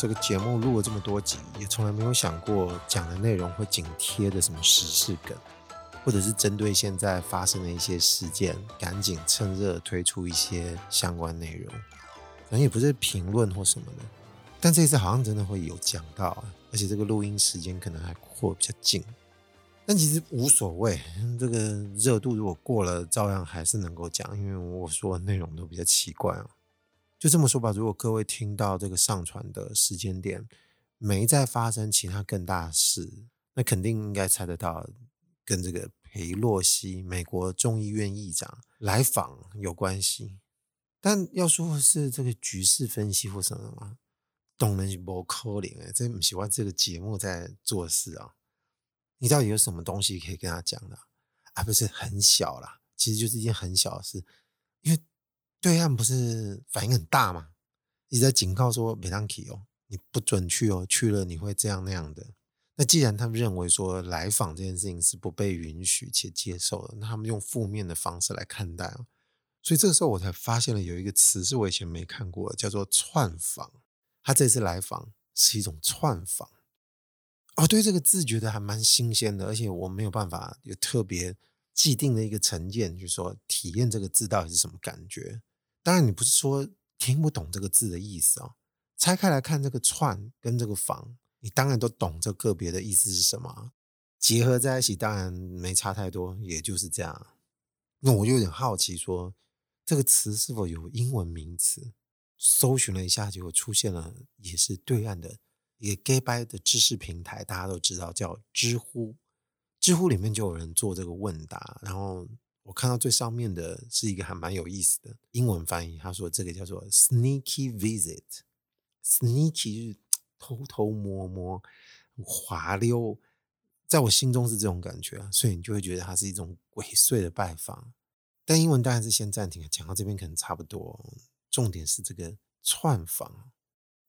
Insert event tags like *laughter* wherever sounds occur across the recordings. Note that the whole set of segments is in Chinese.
这个节目录了这么多集，也从来没有想过讲的内容会紧贴的什么时事梗，或者是针对现在发生的一些事件，赶紧趁热推出一些相关内容。可能也不是评论或什么的，但这次好像真的会有讲到啊，而且这个录音时间可能还会比较近。但其实无所谓，这个热度如果过了，照样还是能够讲，因为我说的内容都比较奇怪哦。就这么说吧，如果各位听到这个上传的时间点没再发生其他更大事，那肯定应该猜得到跟这个裴洛西美国众议院议长来访有关系。但要说是这个局势分析或什么吗？当然是不可能哎，真不喜欢这个节目在做事啊。你到底有什么东西可以跟他讲的啊？不是很小啦，其实就是一件很小的事，因为。对岸不是反应很大吗？一直在警告说别当去哦，你不准去哦，去了你会这样那样的。那既然他们认为说来访这件事情是不被允许且接受的，那他们用负面的方式来看待哦。所以这个时候我才发现了有一个词是我以前没看过的，叫做串访。他这次来访是一种串访。哦，对这个字觉得还蛮新鲜的，而且我没有办法有特别既定的一个成见，就是说体验这个字到底是什么感觉。当然，你不是说听不懂这个字的意思哦。拆开来看，这个“串”跟这个“房”，你当然都懂这个别的意思是什么。结合在一起，当然没差太多，也就是这样。那我就有点好奇说，说这个词是否有英文名词？搜寻了一下，结果出现了，也是对岸的一个 gay 掰的知识平台，大家都知道叫知乎。知乎里面就有人做这个问答，然后。我看到最上面的是一个还蛮有意思的英文翻译，他说这个叫做 “sneaky visit”，“sneaky” 就是偷偷摸摸、滑溜，在我心中是这种感觉，所以你就会觉得它是一种鬼祟的拜访。但英文当然是先暂停，讲到这边可能差不多。重点是这个串访，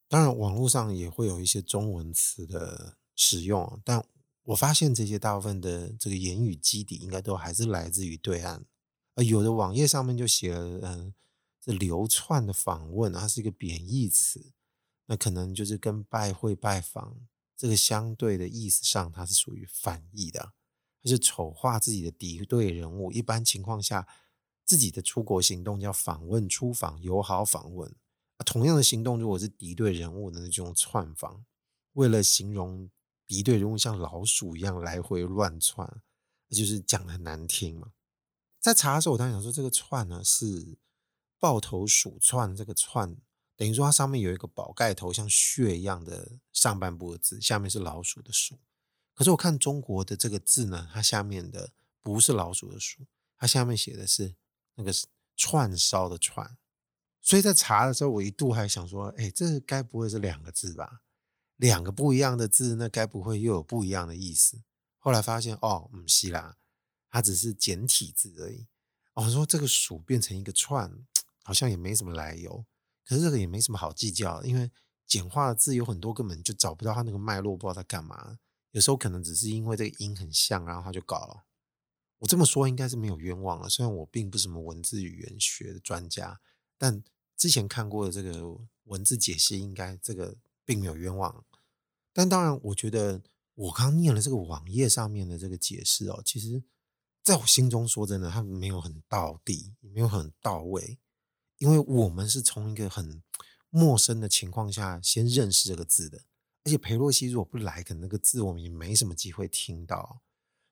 当然网络上也会有一些中文词的使用，但。我发现这些大部分的这个言语基底应该都还是来自于对岸，而有的网页上面就写了，嗯，这流窜的访问，它是一个贬义词，那可能就是跟拜会、拜访这个相对的意思上，它是属于反义的，它是丑化自己的敌对人物。一般情况下，自己的出国行动叫访问、出访、友好访问，同样的行动如果是敌对人物的那种窜访，为了形容。敌对人物像老鼠一样来回乱窜，就是讲得很难听嘛。在查的时候，我当时想说，这个“窜”呢是抱头鼠窜，这个“窜”等于说它上面有一个宝盖头，像血一样的上半部的字，下面是老鼠的“鼠”。可是我看中国的这个字呢，它下面的不是老鼠的“鼠”，它下面写的是那个串烧的“串”。所以在查的时候，我一度还想说，哎，这该不会是两个字吧？两个不一样的字，那该不会又有不一样的意思？后来发现哦，唔是啦，它只是简体字而已。我、说这个“鼠”变成一个“串”，好像也没什么来由。可是这个也没什么好计较，因为简化的字有很多，根本就找不到它那个脉络，不知道它干嘛。有时候可能只是因为这个音很像，然后他就搞了。我这么说应该是没有冤枉了，虽然我并不是什么文字语言学的专家，但之前看过的这个文字解析，应该这个并没有冤枉。但当然，我觉得我刚念了这个网页上面的这个解释哦，其实在我心中说真的，它没有很到底，没有很到位，因为我们是从一个很陌生的情况下先认识这个字的，而且裴洛西如果不来，可能那个字我们也没什么机会听到，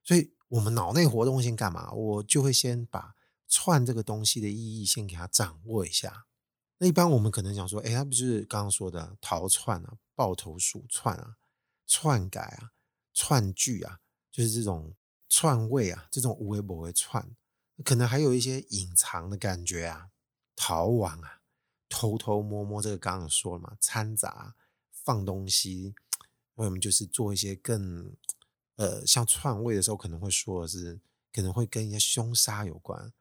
所以我们脑内活动先干嘛？我就会先把“串”这个东西的意义先给它掌握一下。那一般我们可能想说，哎，他不是刚刚说的逃窜啊？抱头鼠窜啊，篡改啊，窜句啊，就是这种篡位啊，这种无为不为篡，可能还有一些隐藏的感觉啊，逃亡啊，偷偷摸摸，这个刚刚说了嘛，掺杂放东西，我们就是做一些更呃，像篡位的时候可能会说的是，可能会跟一些凶杀有关，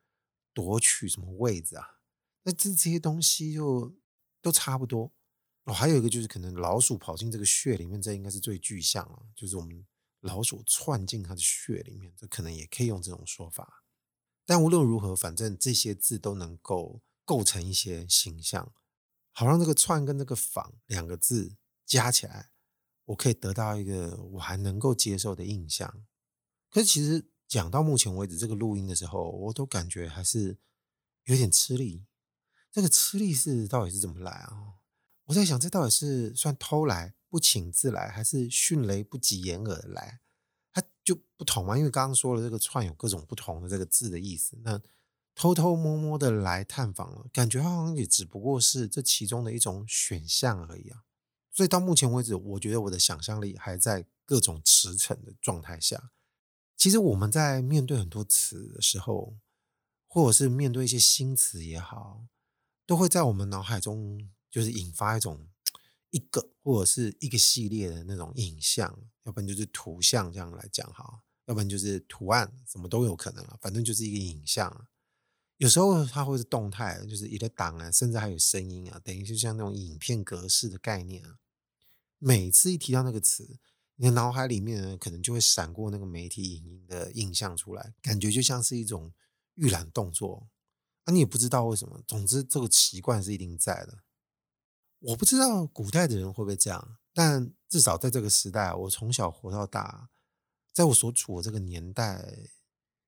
夺取什么位置啊，那这这些东西就都差不多。哦，还有一个就是可能老鼠跑进这个穴里面，这应该是最具象了，就是我们老鼠窜进它的穴里面，这可能也可以用这种说法。但无论如何，反正这些字都能够构成一些形象，好让这个窜跟这个访两个字加起来，我可以得到一个我还能够接受的印象。可是其实讲到目前为止这个录音的时候，我都感觉还是有点吃力。这个吃力是到底是怎么来啊？我在想，这到底是算偷来不请自来，还是迅雷不及掩耳来？它就不同嘛，因为刚刚说了，这个串有各种不同的这个字的意思。那偷偷摸摸的来探访了，感觉好像也只不过是这其中的一种选项而已啊。所以到目前为止，我觉得我的想象力还在各种驰骋的状态下。其实我们在面对很多词的时候，或者是面对一些新词也好，都会在我们脑海中就是引发一种一个或者是一个系列的那种影像，要不然就是图像这样来讲哈，要不然就是图案，什么都有可能了，反正就是一个影像。有时候它会是动态，就是一个档啊，甚至还有声音啊，等于就像那种影片格式的概念啊。每次一提到那个词，你的脑海里面，可能就会闪过那个媒体影音的印象出来，感觉就像是一种预览动作。啊，你也不知道为什么，总之这个习惯是一定在的。我不知道古代的人会不会这样，但至少在这个时代，我从小活到大，在我所处的这个年代，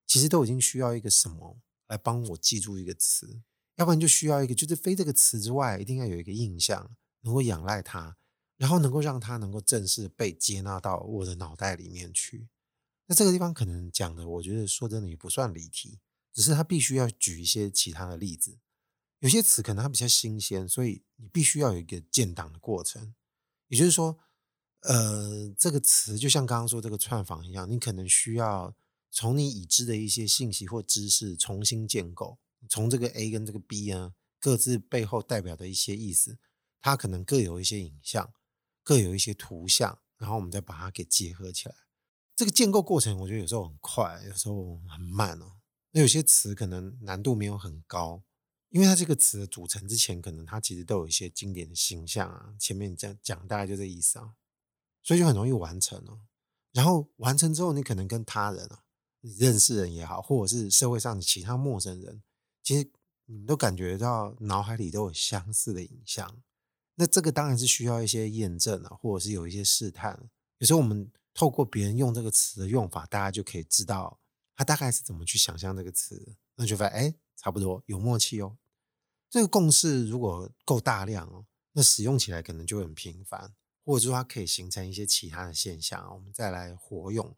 其实都已经需要一个什么来帮我记住一个词，要不然就需要一个，就是非这个词之外，一定要有一个印象，能够仰赖它。然后能够让它能够正式被接纳到我的脑袋里面去。那这个地方可能讲的，我觉得说真的也不算离题，只是它必须要举一些其他的例子。有些词可能它比较新鲜，所以你必须要有一个建档的过程。也就是说，呃，这个词就像刚刚说这个串访一样，你可能需要从你已知的一些信息或知识重新建构，从这个 A 跟这个 B 啊，各自背后代表的一些意思，它可能各有一些影像。各有一些图像，然后我们再把它给结合起来。这个建构过程，我觉得有时候很快，有时候很慢哦。那有些词可能难度没有很高，因为它这个词的组成之前，可能它其实都有一些经典的形象啊。前面讲讲大概就这意思啊，所以就很容易完成哦。然后完成之后，你可能跟他人啊，你认识人也好，或者是社会上的其他陌生人，其实你们都感觉到脑海里都有相似的影像。那这个当然是需要一些验证啊，或者是有一些试探。有时候我们透过别人用这个词的用法，大家就可以知道他大概是怎么去想象这个词。那就发现哎，差不多有默契哦。这个共识如果够大量哦，那使用起来可能就很频繁，或者说它可以形成一些其他的现象，我们再来活用。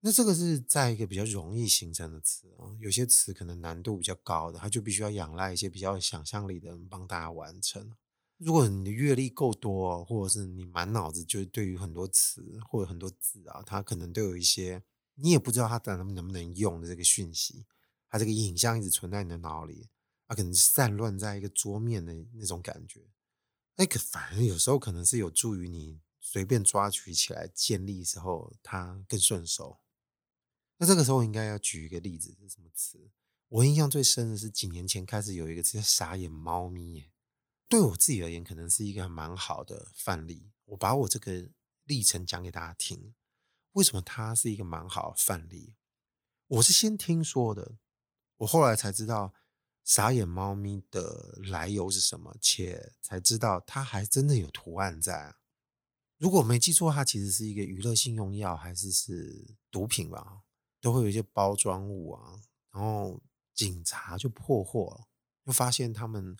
那这个是在一个比较容易形成的词哦，有些词可能难度比较高的，它就必须要仰赖一些比较有想象力的人帮大家完成。如果你的阅历够多，或者是你满脑子就是对于很多词或者很多字啊，它可能都有一些你也不知道它能能不能用的这个讯息，它这个影像一直存在你的脑里，它可能散乱在一个桌面的那种感觉。那个反正有时候可能是有助于你随便抓取起来建立时候它更顺手。那这个时候应该要举一个例子是什么词？我印象最深的是几年前开始有一个词叫“傻眼猫咪”耶。对我自己而言，可能是一个蛮好的范例。我把我这个历程讲给大家听，为什么它是一个蛮好的范例？我是先听说的，我后来才知道“傻眼猫咪”的来由是什么，且才知道它还真的有图案在。如果没记错，它其实是一个娱乐性用药，还是是毒品吧？都会有一些包装物啊，然后警察就破获，就发现他们。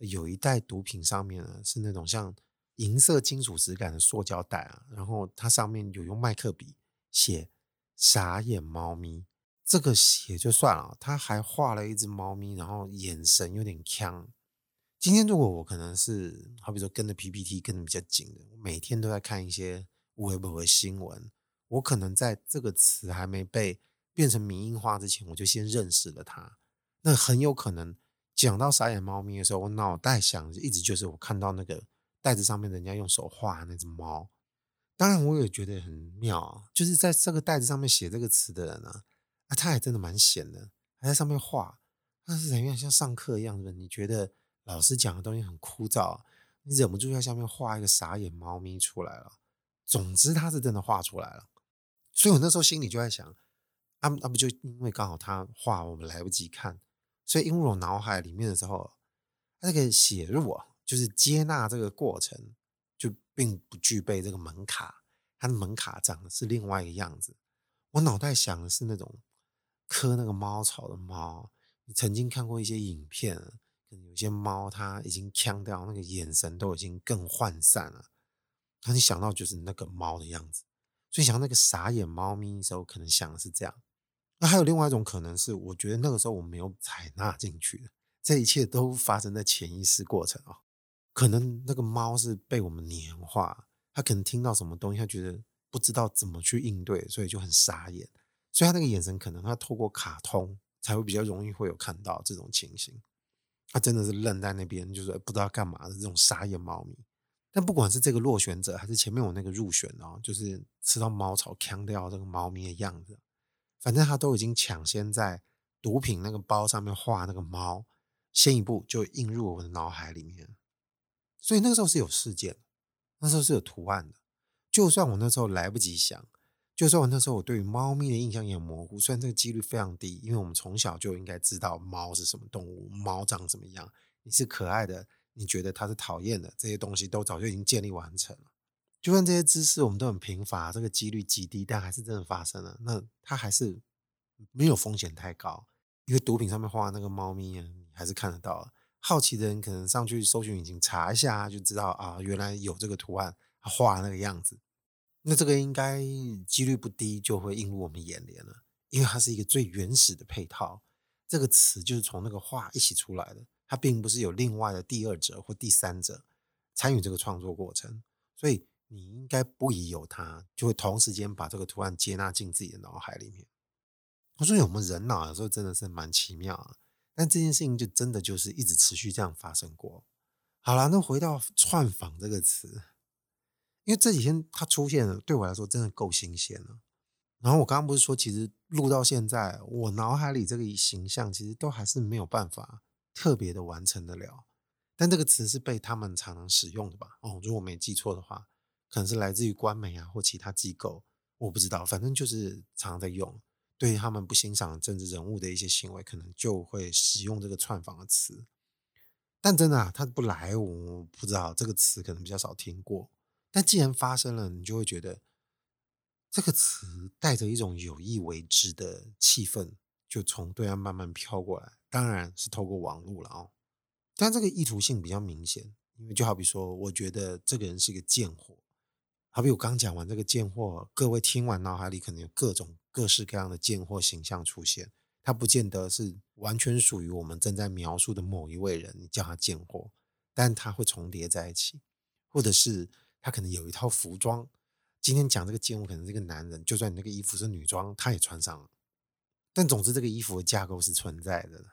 有一袋毒品上面呢，是那种像银色金属质感的塑胶袋啊，然后它上面有用麦克笔写“傻眼猫咪”，这个写就算了，他还画了一只猫咪，然后眼神有点呛。今天如果我可能是好比说跟着 PPT 跟的比较紧的，我每天都在看一些微博的新闻，我可能在这个词还没被变成迷因化之前，我就先认识了它，那很有可能。讲到傻眼猫咪的时候，我脑袋想的一直就是我看到那个袋子上面人家用手画那只猫。当然，我也觉得很妙，就是在这个袋子上面写这个词的人呢，啊，他也真的蛮闲的，还在上面画。但是，有点像上课一样的，你觉得老师讲的东西很枯燥，你忍不住在下面画一个傻眼猫咪出来了。总之，他是真的画出来了。所以我那时候心里就在想，啊，那不就因为刚好他画，我们来不及看。所以，因为我脑海里面的时候，那个写入，就是接纳这个过程，就并不具备这个门卡，它的门卡长的是另外一个样子。我脑袋想的是那种磕那个猫草的猫。你曾经看过一些影片，可能有些猫它已经呛掉，那个眼神都已经更涣散了。那你想到就是那个猫的样子，所以想那个傻眼猫咪的时候，可能想的是这样。那还有另外一种可能是，我觉得那个时候我没有采纳进去的，这一切都发生在潜意识过程啊。可能那个猫是被我们黏化，它可能听到什么东西，它觉得不知道怎么去应对，所以就很傻眼。所以它那个眼神，可能它透过卡通才会比较容易会有看到这种情形。它真的是愣在那边，就是不知道干嘛的这种傻眼猫咪。但不管是这个落选者，还是前面我那个入选哦，就是吃到猫草呛掉这个猫咪的样子，反正他都已经抢先在毒品那个包上面画那个猫，先一步就映入我的脑海里面。所以那个时候是有事件，那时候是有图案的。就算我那时候来不及想，就算我那时候我对于猫咪的印象也很模糊，虽然这个几率非常低，因为我们从小就应该知道猫是什么动物，猫长什么样，你是可爱的，你觉得它是讨厌的，这些东西都早就已经建立完成了。就算这些知识我们都很贫乏，这个几率极低，但还是真的发生了，那它还是没有风险太高，因为毒品上面画那个猫咪啊，你还是看得到。好奇的人可能上去搜寻引擎查一下，就知道啊，原来有这个图案，画那个样子。那这个应该几率不低，就会映入我们眼帘了，因为它是一个最原始的配套。这个词就是从那个画一起出来的，它并不是有另外的第二者或第三者参与这个创作过程，所以你应该不疑有他，就会同时间把这个图案接纳进自己的脑海里面。我说我们人脑有时候真的是蛮奇妙的。但这件事情就真的就是一直持续这样发生过。好了，那回到串访这个词，因为这几天它出现了，对我来说真的够新鲜了。然后我刚刚不是说，其实录到现在，我脑海里这个形象其实都还是没有办法特别的完成得了。但这个词是被他们常常使用的吧？哦，如果我没记错的话，可能是来自于官媒啊或其他机构，我不知道，反正就是常常在用。对他们不欣赏政治人物的一些行为，可能就会使用这个串访的词。但真的，他不来，我不知道这个词可能比较少听过。但既然发生了，你就会觉得这个词带着一种有意为之的气氛，就从对岸慢慢飘过来。当然是透过网络了哦。但这个意图性比较明显，因为就好比说，我觉得这个人是一个贱货。好比我刚讲完这个贱货，各位听完脑海里可能有各种各式各样的贱货形象出现，它不见得是完全属于我们正在描述的某一位人，你叫他贱货，但他会重叠在一起，或者是他可能有一套服装。今天讲这个贱货，可能是个男人，就算你那个衣服是女装，他也穿上了。但总之，这个衣服的架构是存在的，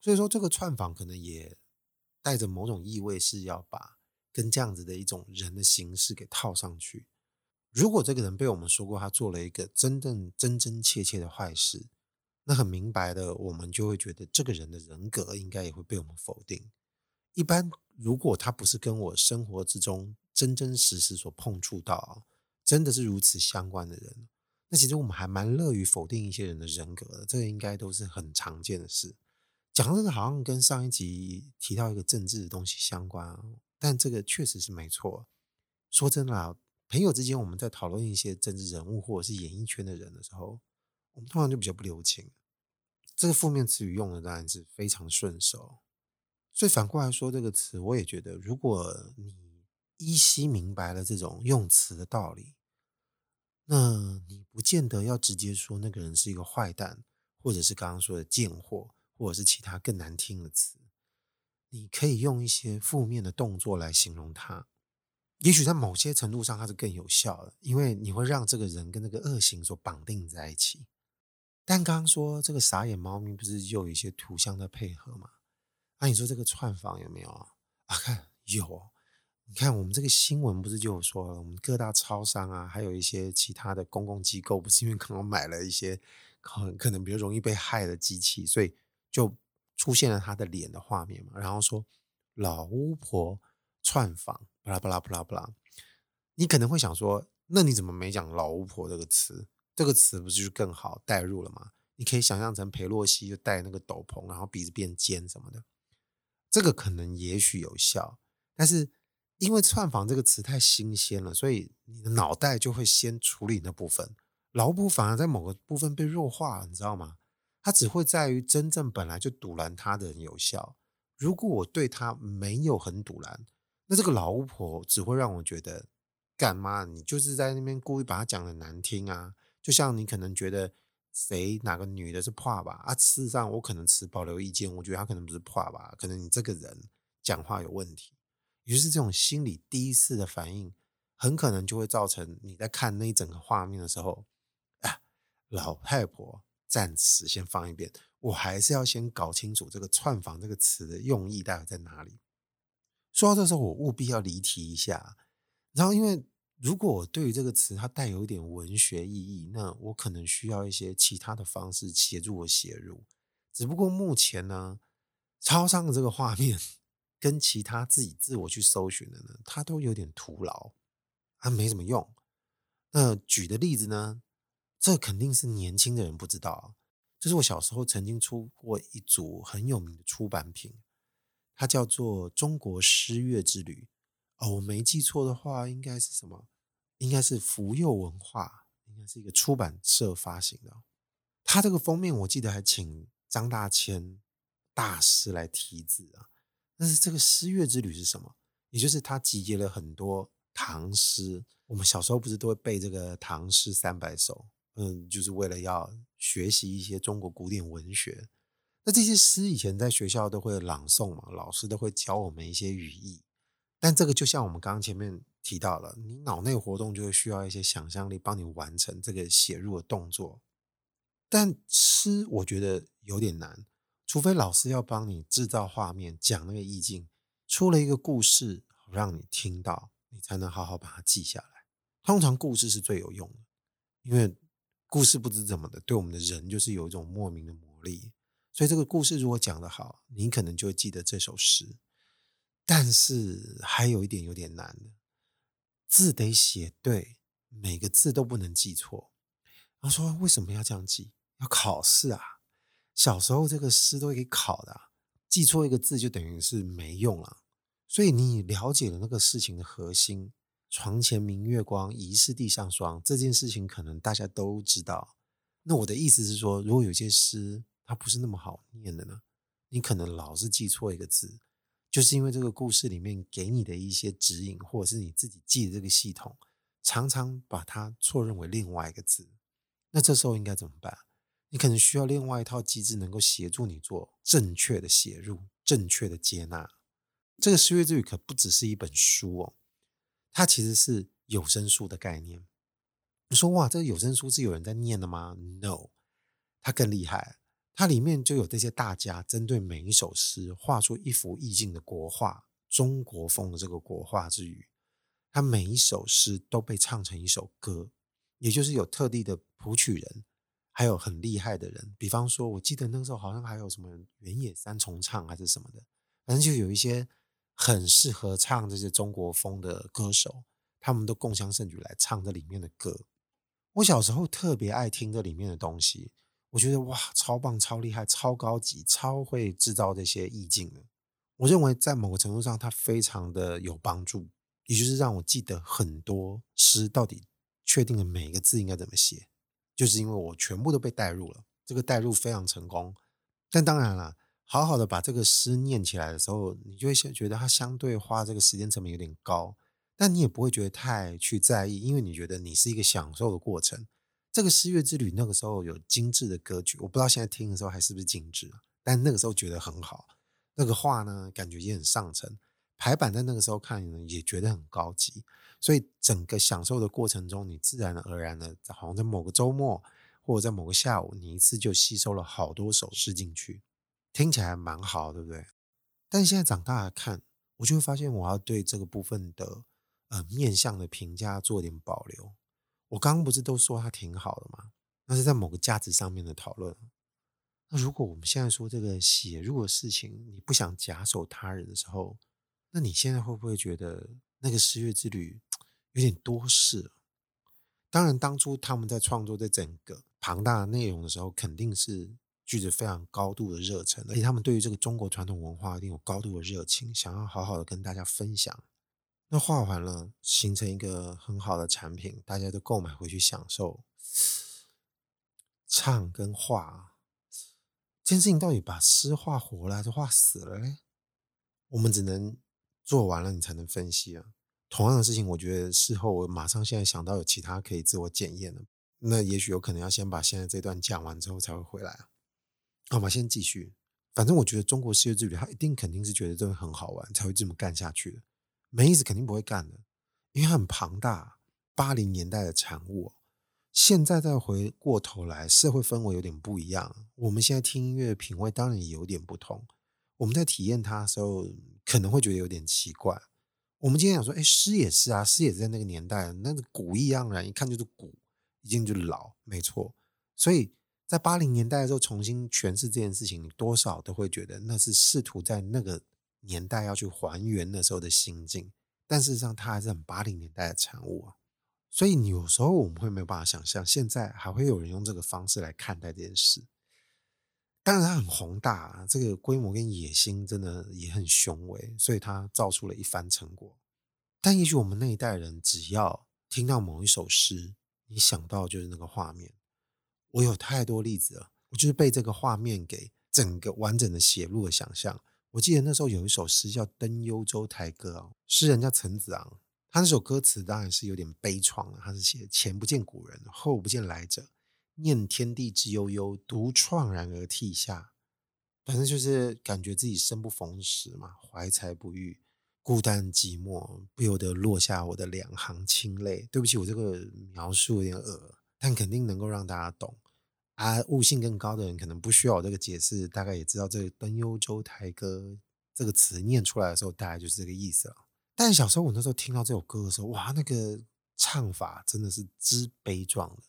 所以说这个串访可能也带着某种意味，是要把。跟这样子的一种人的形式给套上去，如果这个人被我们说过他做了一个真正真真切切的坏事，那很明白的，我们就会觉得这个人的人格应该也会被我们否定。一般如果他不是跟我生活之中真真实实所碰触到，真的是如此相关的人，那其实我们还蛮乐于否定一些人的人格的，这个应该都是很常见的事。讲这个好像跟上一集提到一个政治的东西相关。但这个确实是没错。说真的啊，朋友之间我们在讨论一些政治人物或者是演艺圈的人的时候，我们通常就比较不留情。这个负面词语用的当然是非常顺手。所以反过来说，这个词我也觉得，如果你依稀明白了这种用词的道理，那你不见得要直接说那个人是一个坏蛋，或者是刚刚说的贱货，或者是其他更难听的词。你可以用一些负面的动作来形容他，也许在某些程度上它是更有效的，因为你会让这个人跟那个恶行所绑定在一起。但刚刚说这个傻眼猫咪不是又有一些图像在配合吗？那、啊、你说这个串访有没有啊？啊，看有，你看我们这个新闻不是就有说，我们各大超商啊，还有一些其他的公共机构，不是因为刚刚买了一些可可能比较容易被害的机器，所以就。出现了他的脸的画面嘛，然后说老巫婆串访，巴拉巴拉巴拉巴拉。你可能会想说，那你怎么没讲老巫婆这个词？这个词不是就更好带入了吗？你可以想象成裴洛西就戴那个斗篷，然后鼻子变尖什么的，这个可能也许有效。但是因为串房这个词太新鲜了，所以你的脑袋就会先处理那部分，老巫婆反而在某个部分被弱化了，你知道吗？它只会在于真正本来就赌烂他的人有效。如果我对他没有很赌烂，那这个老巫婆只会让我觉得，干嘛？你就是在那边故意把他讲的难听啊！就像你可能觉得谁哪个女的是怕吧啊，事实上我可能持保留意见，我觉得她可能不是怕吧，可能你这个人讲话有问题。于是这种心理第一次的反应，很可能就会造成你在看那一整个画面的时候，啊，老太婆。暂时先放一边，我还是要先搞清楚这个“串房”这个词的用意到底在哪里。说到这时候，我务必要离题一下。然后，因为如果我对于这个词它带有一点文学意义，那我可能需要一些其他的方式协助我写入。只不过目前呢，超商的这个画面跟其他自己自我去搜寻的呢，它都有点徒劳，啊没什么用。那举的例子呢？这肯定是年轻的人不知道啊，这是我小时候曾经出过一组很有名的出版品，它叫做《中国诗乐之旅》哦，我没记错的话，应该是什么？应该是福佑文化，应该是一个出版社发行的。它这个封面我记得还请张大千大师来题字啊。但是这个诗乐之旅是什么？也就是它集结了很多唐诗，我们小时候不是都会背这个唐诗三百首？嗯，就是为了要学习一些中国古典文学。那这些诗以前在学校都会朗诵嘛，老师都会教我们一些语义。但这个就像我们刚刚前面提到了，你脑内活动就会需要一些想象力帮你完成这个写入的动作。但诗我觉得有点难，除非老师要帮你制造画面，讲那个意境，出了一个故事让你听到，你才能好好把它记下来。通常故事是最有用的，因为。故事不知怎么的，对我们的人就是有一种莫名的魔力。所以这个故事如果讲得好，你可能就会记得这首诗。但是还有一点有点难的，字得写对，每个字都不能记错。然后说为什么要这样记？要考试啊！小时候这个诗都会给考的啊，记错一个字就等于是没用了。所以你了解了那个事情的核心。床前明月光，疑是地上霜。这件事情可能大家都知道。那我的意思是说，如果有些诗它不是那么好念的呢，你可能老是记错一个字，就是因为这个故事里面给你的一些指引，或者是你自己记的这个系统，常常把它错认为另外一个字。那这时候应该怎么办？你可能需要另外一套机制，能够协助你做正确的写入、正确的接纳。这个诗乐之旅可不只是一本书哦。它其实是有声书的概念。你说哇，这个有声书是有人在念的吗？No，它更厉害。它里面就有这些大家针对每一首诗画出一幅意境的国画，中国风的这个国画之余，它每一首诗都被唱成一首歌，也就是有特地的谱曲人，还有很厉害的人。比方说，我记得那个时候好像还有什么原野三重唱还是什么的，反正就有一些。很适合唱这些中国风的歌手，他们都共襄盛举来唱这里面的歌。我小时候特别爱听这里面的东西，我觉得哇，超棒、超厉害、超高级、超会制造这些意境的。我认为在某个程度上，它非常的有帮助，也就是让我记得很多诗到底确定了每一个字应该怎么写，就是因为我全部都被带入了，这个带入非常成功。但当然了。好好的把这个诗念起来的时候，你就会觉得它相对花这个时间成本有点高，但你也不会觉得太去在意，因为你觉得你是一个享受的过程。这个诗乐之旅那个时候有精致的歌曲，我不知道现在听的时候还是不是精致，但那个时候觉得很好。那个画呢，感觉也很上乘，排版在那个时候看呢也觉得很高级，所以整个享受的过程中，你自然而然的，好像在某个周末或者在某个下午，你一次就吸收了好多首诗进去。听起来蛮好，对不对？但现在长大了看，我就会发现我要对这个部分的呃面向的评价做点保留。我刚刚不是都说它挺好的吗？那是在某个价值上面的讨论。那如果我们现在说这个写入的事情，你不想假手他人的时候，那你现在会不会觉得那个十月之旅有点多事？当然，当初他们在创作这整个庞大的内容的时候，肯定是。具着非常高度的热忱，而且他们对于这个中国传统文化一定有高度的热情，想要好好的跟大家分享。那画完了，形成一个很好的产品，大家都购买回去享受。唱跟画这件事情，到底把诗画活了还是画死了嘞？我们只能做完了，你才能分析啊。同样的事情，我觉得事后我马上现在想到有其他可以自我检验的，那也许有可能要先把现在这段讲完之后才会回来啊。好吧，先继续。反正我觉得中国世界之旅，他一定肯定是觉得这个很好玩，才会这么干下去的。没意思，肯定不会干的，因为很庞大，八零年代的产物。现在再回过头来，社会氛围有点不一样。我们现在听音乐品味当然也有点不同。我们在体验它的时候，可能会觉得有点奇怪。我们今天想说，哎，诗也是啊，诗也是在那个年代，那个古意盎然，一看就是古，一见就老，没错。所以在八零年代的时候重新诠释这件事情，你多少都会觉得那是试图在那个年代要去还原那时候的心境。但事实上，它还是很八零年代的产物啊。所以你有时候我们会没有办法想象，现在还会有人用这个方式来看待这件事。当然，它很宏大，这个规模跟野心真的也很雄伟，所以它造出了一番成果。但也许我们那一代人，只要听到某一首诗，你想到就是那个画面。我有太多例子了，我就是被这个画面给整个完整的写入了想象。我记得那时候有一首诗叫《登幽州台歌》啊，诗人叫陈子昂。他那首歌词当然是有点悲怆了，他是写前不见古人，后不见来者，念天地之悠悠，独怆然而涕下。反正就是感觉自己生不逢时嘛，怀才不遇，孤单寂寞，不由得落下我的两行清泪。对不起，我这个描述有点恶，但肯定能够让大家懂。啊，悟性更高的人可能不需要我这个解释，大概也知道这个《登幽州台歌》这个词念出来的时候，大概就是这个意思了。但小时候我那时候听到这首歌的时候，哇，那个唱法真的是之悲壮的。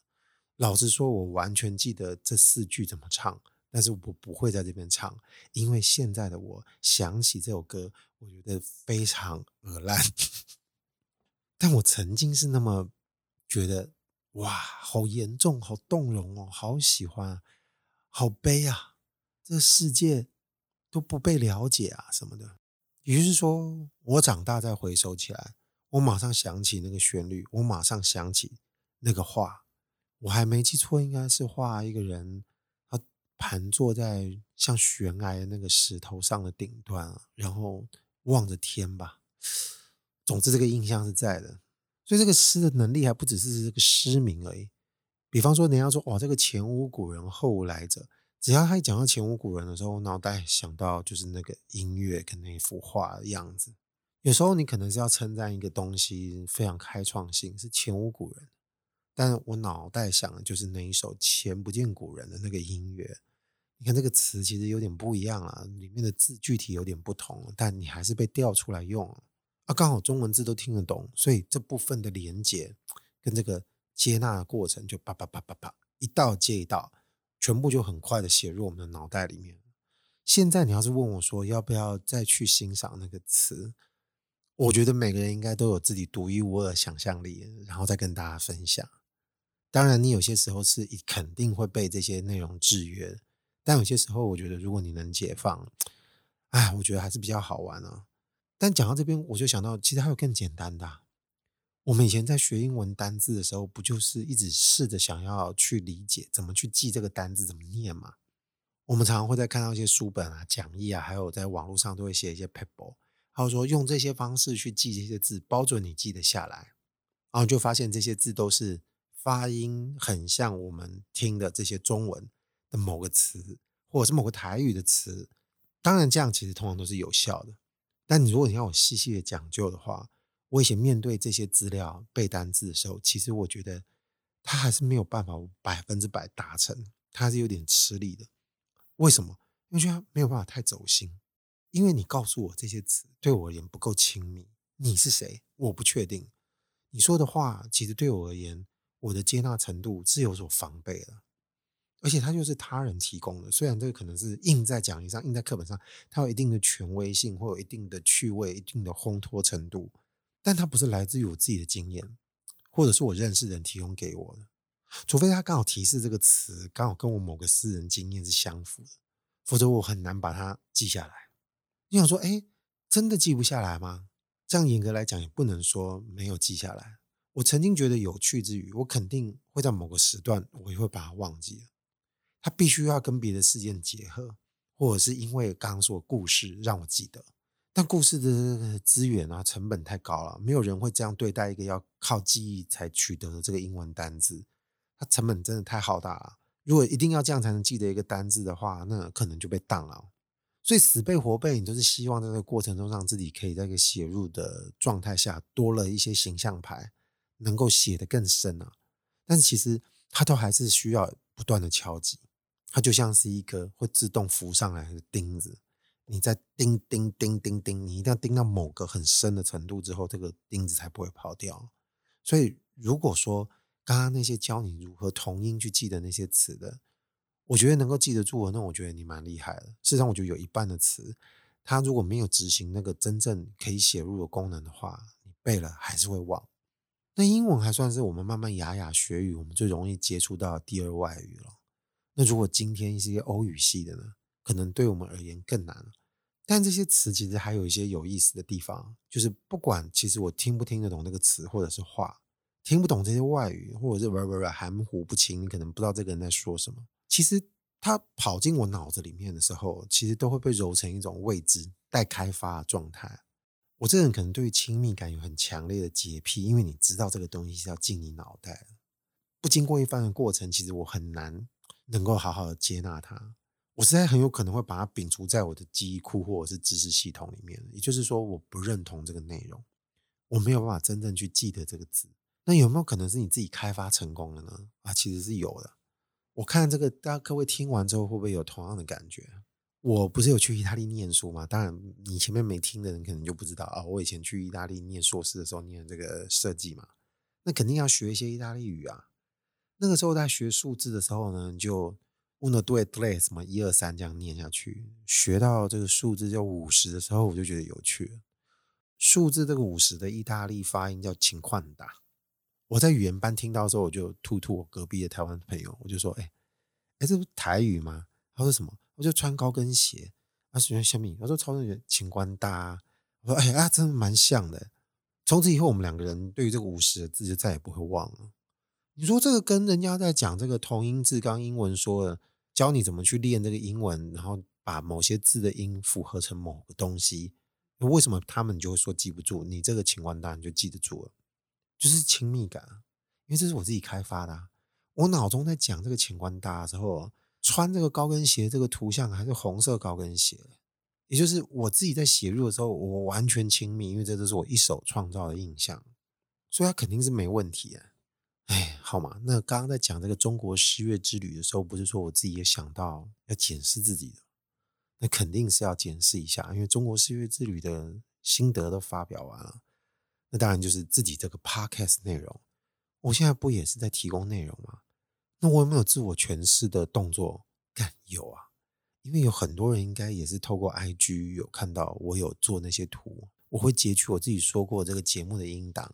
老实说，我完全记得这四句怎么唱，但是我不会在这边唱，因为现在的我想起这首歌，我觉得非常 *laughs* 恶烂。*laughs* 但我曾经是那么觉得，哇，好严重，好动容哦，好喜欢，好悲啊，这世界都不被了解啊，什么的。也就是说，我长大再回首起来，我马上想起那个旋律，我马上想起那个画。我还没记错，应该是画一个人，他盘坐在像悬崖的那个石头上的顶端，然后望着天吧。总之，这个印象是在的。所以，这个诗的能力还不只是这个诗名而已。比方说，人家说，哇，这个前无古人，后无来者。只要他一讲到前无古人的时候，我脑袋想到就是那个音乐跟那幅画的样子。有时候你可能是要称赞一个东西非常开创性，是前无古人，但我脑袋想的就是那一首前不见古人的那个音乐。你看这个词其实有点不一样啊，里面的字具体有点不同，但你还是被调出来用了啊。刚好中文字都听得懂，所以这部分的连接跟这个接纳的过程就叭叭叭叭叭一道接一道。全部就很快的写入我们的脑袋里面。现在你要是问我说要不要再去欣赏那个词，我觉得每个人应该都有自己独一无二的想象力，然后再跟大家分享。当然，你有些时候是肯定会被这些内容制约，但有些时候我觉得如果你能解放，哎，我觉得还是比较好玩啊。但讲到这边，我就想到其实还有更简单的。我们以前在学英文单字的时候，不就是一直试着想要去理解怎么去记这个单字怎么念吗？我们常常会在看到一些书本啊、讲义啊，还有在网络上都会写一些 paper，还有说用这些方式去记这些字，包准你记得下来。然后就发现这些字都是发音很像我们听的这些中文的某个词，或者是某个台语的词。当然，这样其实通常都是有效的。但你如果你要我细细的讲究的话，我以前面对这些资料背单字的时候，其实我觉得他还是没有办法百分之百达成，他是有点吃力的。为什么？因为觉得没有办法太走心。因为你告诉我这些词对我而言不够亲密。你是谁？我不确定。你说的话其实对我而言，我的接纳程度是有所防备的。而且它就是他人提供的，虽然这个可能是印在讲义上、印在课本上，它有一定的权威性，或有一定的趣味、一定的烘托程度。但它不是来自于我自己的经验，或者是我认识人提供给我的，除非他刚好提示这个词刚好跟我某个私人经验是相符的，否则我很难把它记下来。你想说，哎，真的记不下来吗？这样严格来讲也不能说没有记下来。我曾经觉得有趣之余，我肯定会在某个时段，我也会把它忘记了。它必须要跟别的事件结合，或者是因为刚刚说的故事让我记得。但故事的资源啊，成本太高了，没有人会这样对待一个要靠记忆才取得的这个英文单字。它成本真的太浩大了。如果一定要这样才能记得一个单字的话，那可能就被当了。所以死背活背，你都是希望在这个过程中让自己可以在一个写入的状态下多了一些形象牌，能够写得更深啊。但是其实它都还是需要不断的敲击，它就像是一个会自动浮上来的钉子。你在钉钉钉钉钉，你一定要钉到某个很深的程度之后，这个钉子才不会跑掉。所以，如果说刚刚那些教你如何同音去记得那些词的，我觉得能够记得住，那我觉得你蛮厉害的。事实上，我觉得有一半的词，它如果没有执行那个真正可以写入的功能的话，你背了还是会忘。那英文还算是我们慢慢雅雅学语，我们最容易接触到第二外语了。那如果今天是一个欧语系的呢？可能对我们而言更难，但这些词其实还有一些有意思的地方，就是不管其实我听不听得懂那个词或者是话，听不懂这些外语，或者是玩玩玩含糊不清，你可能不知道这个人在说什么。其实他跑进我脑子里面的时候，其实都会被揉成一种未知待开发的状态。我这人可能对于亲密感有很强烈的洁癖，因为你知道这个东西是要进你脑袋，不经过一番的过程，其实我很难能够好好的接纳它。我实在很有可能会把它摒除在我的记忆库或者是知识系统里面。也就是说，我不认同这个内容，我没有办法真正去记得这个字。那有没有可能是你自己开发成功了呢？啊，其实是有的。我看这个，大家各位听完之后会不会有同样的感觉？我不是有去意大利念书吗？当然，你前面没听的人可能就不知道啊。我以前去意大利念硕士的时候，念这个设计嘛，那肯定要学一些意大利语啊。那个时候在学数字的时候呢，就。uno due tre 什么一二三这样念下去，学到这个数字叫五十的时候，我就觉得有趣。数字这个五十的意大利发音叫 cinquanta。我在语言班听到的时候，我就吐吐我隔壁的台湾朋友，我就说：“哎，哎，这不台语吗？”他说什么？我就穿高跟鞋，他喜欢小米。我说超人 cinquanta。我说：“哎呀，真的蛮像的。”从此以后，我们两个人对于这个五十的字就再也不会忘了。你说这个跟人家在讲这个同音字，刚英文说的。教你怎么去练这个英文，然后把某些字的音符合成某个东西。为什么他们就会说记不住？你这个情况当然就记得住了，就是亲密感。因为这是我自己开发的。我脑中在讲这个情况大的时候，穿这个高跟鞋这个图像还是红色高跟鞋，也就是我自己在写入的时候，我完全亲密，因为这都是我一手创造的印象，所以它肯定是没问题啊。哎，好嘛，那刚刚在讲这个中国诗乐之旅的时候，不是说我自己也想到要检视自己的，那肯定是要检视一下，因为中国诗乐之旅的心得都发表完了，那当然就是自己这个 podcast 内容，我现在不也是在提供内容吗？那我有没有自我诠释的动作？干，有啊，因为有很多人应该也是透过 IG 有看到我有做那些图，我会截取我自己说过这个节目的音档。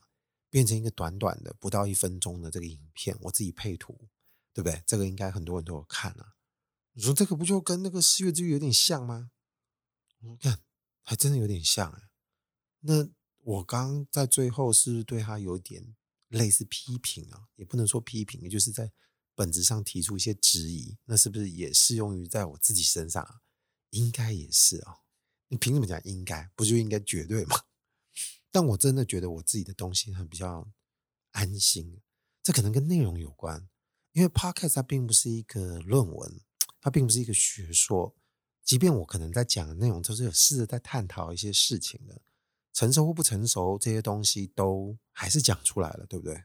变成一个短短的不到一分钟的这个影片，我自己配图，对不对？这个应该很多人都有看了。你说这个不就跟那个四月之约有点像吗？我看还真的有点像哎。那我刚刚在最后是不是对他有点类似批评啊？也不能说批评，也就是在本质上提出一些质疑。那是不是也适用于在我自己身上？应该也是啊。你凭什么讲应该？不就应该绝对吗？但我真的觉得我自己的东西很比较安心，这可能跟内容有关，因为 Podcast 它并不是一个论文，它并不是一个学说，即便我可能在讲的内容都是有试着在探讨一些事情的，成熟或不成熟这些东西都还是讲出来了，对不对？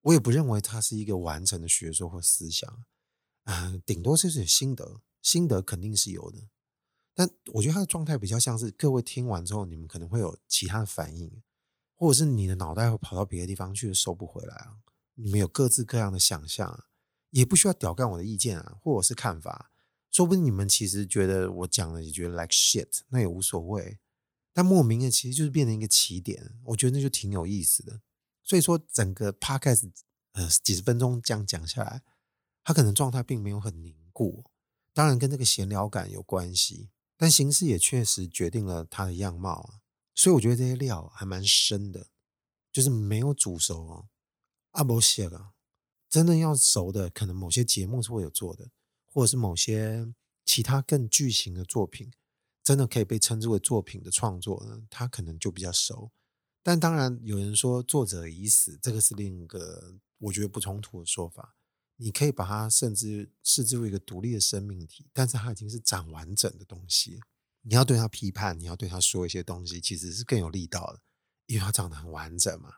我也不认为它是一个完整的学说或思想，啊、顶多就是心得，心得肯定是有的。但我觉得他的状态比较像是各位听完之后，你们可能会有其他的反应，或者是你的脑袋会跑到别的地方去，收不回来啊。你们有各自各样的想象，也不需要屌干我的意见啊，或者是看法。说不定你们其实觉得我讲的也觉得 like shit，那也无所谓。但莫名的其实就是变成一个起点，我觉得那就挺有意思的。所以说，整个 podcast 呃几十分钟这样讲下来，他可能状态并没有很凝固，当然跟这个闲聊感有关系。但形式也确实决定了它的样貌啊。所以我觉得这些料还蛮深的，就是没有煮熟哦，阿伯写了，真的要熟的，可能某些节目是会有做的，或者是某些其他更巨型的作品，真的可以被称之为作品的创作呢，它可能就比较熟。但当然，有人说作者已死，这个是另一个我觉得不冲突的说法。你可以把它甚至视之为一个独立的生命体，但是它已经是长完整的东西。你要对它批判，你要对它说一些东西，其实是更有力道的，因为它长得很完整嘛。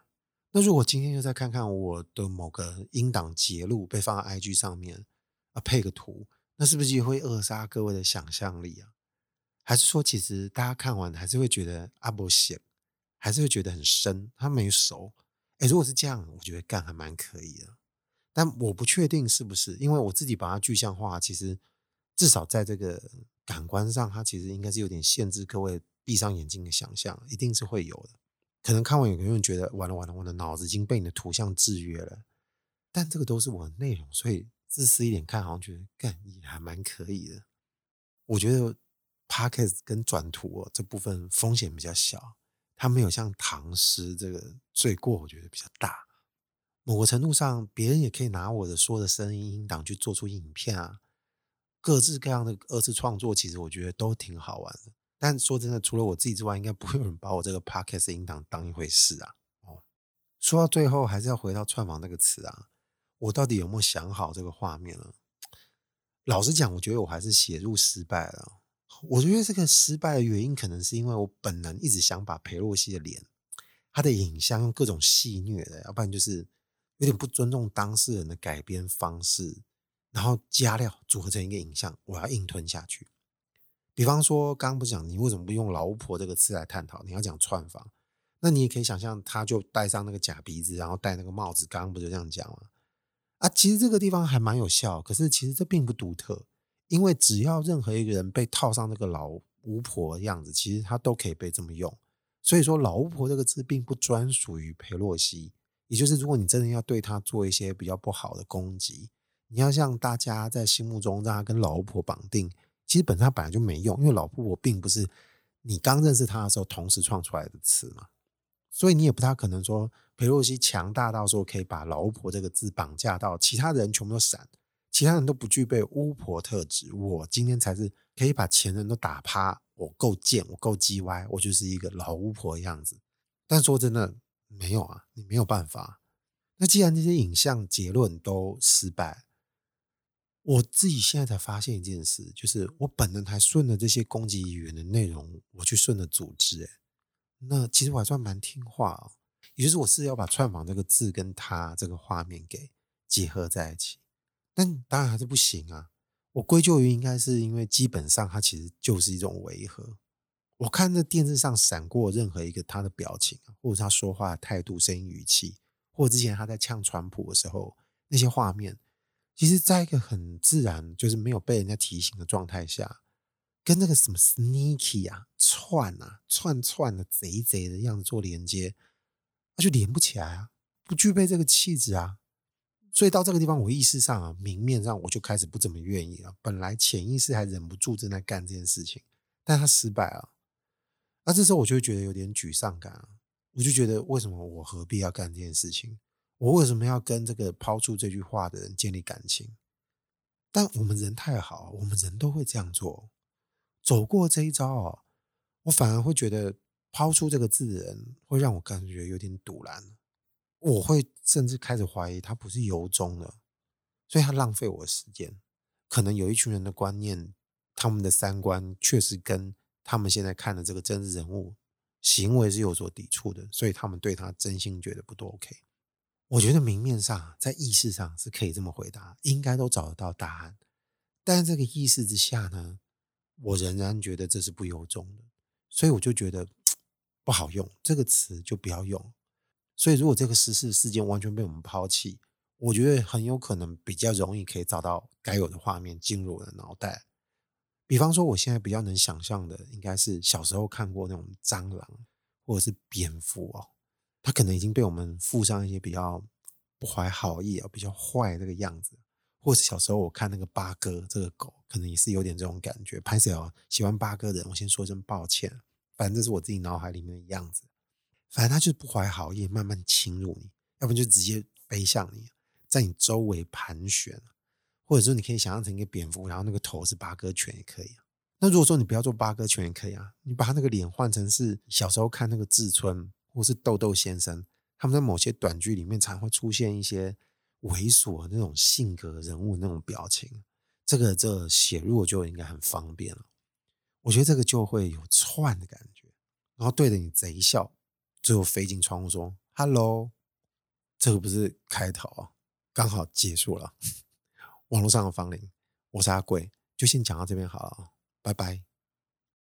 那如果今天又再看看我的某个音档节录被放在 IG 上面啊，配个图，那是不是也会扼杀各位的想象力啊？还是说，其实大家看完还是会觉得阿伯写，还是会觉得很深，他没熟？哎，如果是这样，我觉得干还蛮可以的。但我不确定是不是，因为我自己把它具象化，其实至少在这个感官上，它其实应该是有点限制各位闭上眼睛的想象，一定是会有的。可能看完有人觉得完了完了，我的脑子已经被你的图像制约了。但这个都是我的内容，所以自私一点看，好像觉得干也还蛮可以的。我觉得 Podcast 跟转图哦，这部分风险比较小，它没有像唐诗这个罪过，我觉得比较大。某个程度上，别人也可以拿我的说的声音音档去做出影片啊，各式各样的二次创作，其实我觉得都挺好玩的。但说真的，除了我自己之外，应该不会有人把我这个 podcast 音档当一回事啊。哦，说到最后，还是要回到串访那个词啊，我到底有没有想好这个画面呢？老实讲，我觉得我还是写入失败了。我觉得这个失败的原因，可能是因为我本能一直想把裴洛西的脸，他的影像用各种戏谑的，要不然就是。有点不尊重当事人的改编方式，然后加料组合成一个影像，我要硬吞下去。比方说，刚刚不是讲你为什么不用“老巫婆”这个词来探讨？你要讲串访，那你也可以想象，他就戴上那个假鼻子，然后戴那个帽子。刚刚不就这样讲吗？啊，其实这个地方还蛮有效，可是其实这并不独特，因为只要任何一个人被套上那个老巫婆的样子，其实他都可以被这么用。所以说，“老巫婆”这个字并不专属于裴洛西。也就是，如果你真的要对他做一些比较不好的攻击，你要像大家在心目中让他跟老巫婆绑定，其实本身他本来就没用，因为老巫婆并不是你刚认识他的时候同时创出来的词嘛，所以你也不太可能说裴洛西强大到说可以把老巫婆这个字绑架到其他人全部都闪，其他人都不具备巫婆特质，我今天才是可以把前人都打趴，我够贱，我够鸡歪，我就是一个老巫婆的样子。但说真的。没有啊，你没有办法。那既然这些影像结论都失败，我自己现在才发现一件事，就是我本人还顺着这些攻击语言的内容，我去顺着组织。哎，那其实我还算蛮听话哦。也就是我是要把串访这个字跟他这个画面给结合在一起，但当然还是不行啊。我归咎于应该是因为基本上它其实就是一种违和。我看那电视上闪过任何一个他的表情，或者他说话的态度、声音、语气，或者之前他在呛川普的时候那些画面，其实在一个很自然，就是没有被人家提醒的状态下，跟那个什么 sneaky 啊、串啊、串串的贼贼的样子做连接，那就连不起来啊，不具备这个气质啊。所以到这个地方，我意识上啊，明面上我就开始不怎么愿意了。本来潜意识还忍不住正在干这件事情，但他失败了。那这时候我就会觉得有点沮丧感啊，我就觉得为什么我何必要干这件事情？我为什么要跟这个抛出这句话的人建立感情？但我们人太好，我们人都会这样做。走过这一招哦，我反而会觉得抛出这个字的人会让我感觉有点赌烂。我会甚至开始怀疑他不是由衷的，所以他浪费我的时间。可能有一群人的观念，他们的三观确实跟。他们现在看的这个政治人物行为是有所抵触的，所以他们对他真心觉得不都 OK。我觉得明面上在意识上是可以这么回答，应该都找得到答案。但这个意识之下呢，我仍然觉得这是不由衷的，所以我就觉得不好用这个词就不要用。所以如果这个时事事件完全被我们抛弃，我觉得很有可能比较容易可以找到该有的画面进入我的脑袋。比方说，我现在比较能想象的，应该是小时候看过那种蟑螂或者是蝙蝠哦，它可能已经被我们附上一些比较不怀好意啊、比较坏这个样子，或是小时候我看那个八哥这个狗，可能也是有点这种感觉。拍谢哦，喜欢八哥的人，我先说声抱歉。反正这是我自己脑海里面的样子。反正他就是不怀好意，慢慢侵入你，要不然就直接飞向你，在你周围盘旋，或者说你可以想象成一个蝙蝠，然后那个头是八哥犬也可以。那如果说你不要做八哥犬也可以啊，你把他那个脸换成是小时候看那个志村或是豆豆先生，他们在某些短剧里面常会出现一些猥琐那种性格人物那种表情，这个这写入就应该很方便了。我觉得这个就会有串的感觉，然后对着你贼笑。最后飞进窗户说：“Hello，这个不是开头啊，刚好结束了。网络上的芳龄，我是阿贵，就先讲到这边好了，拜拜。”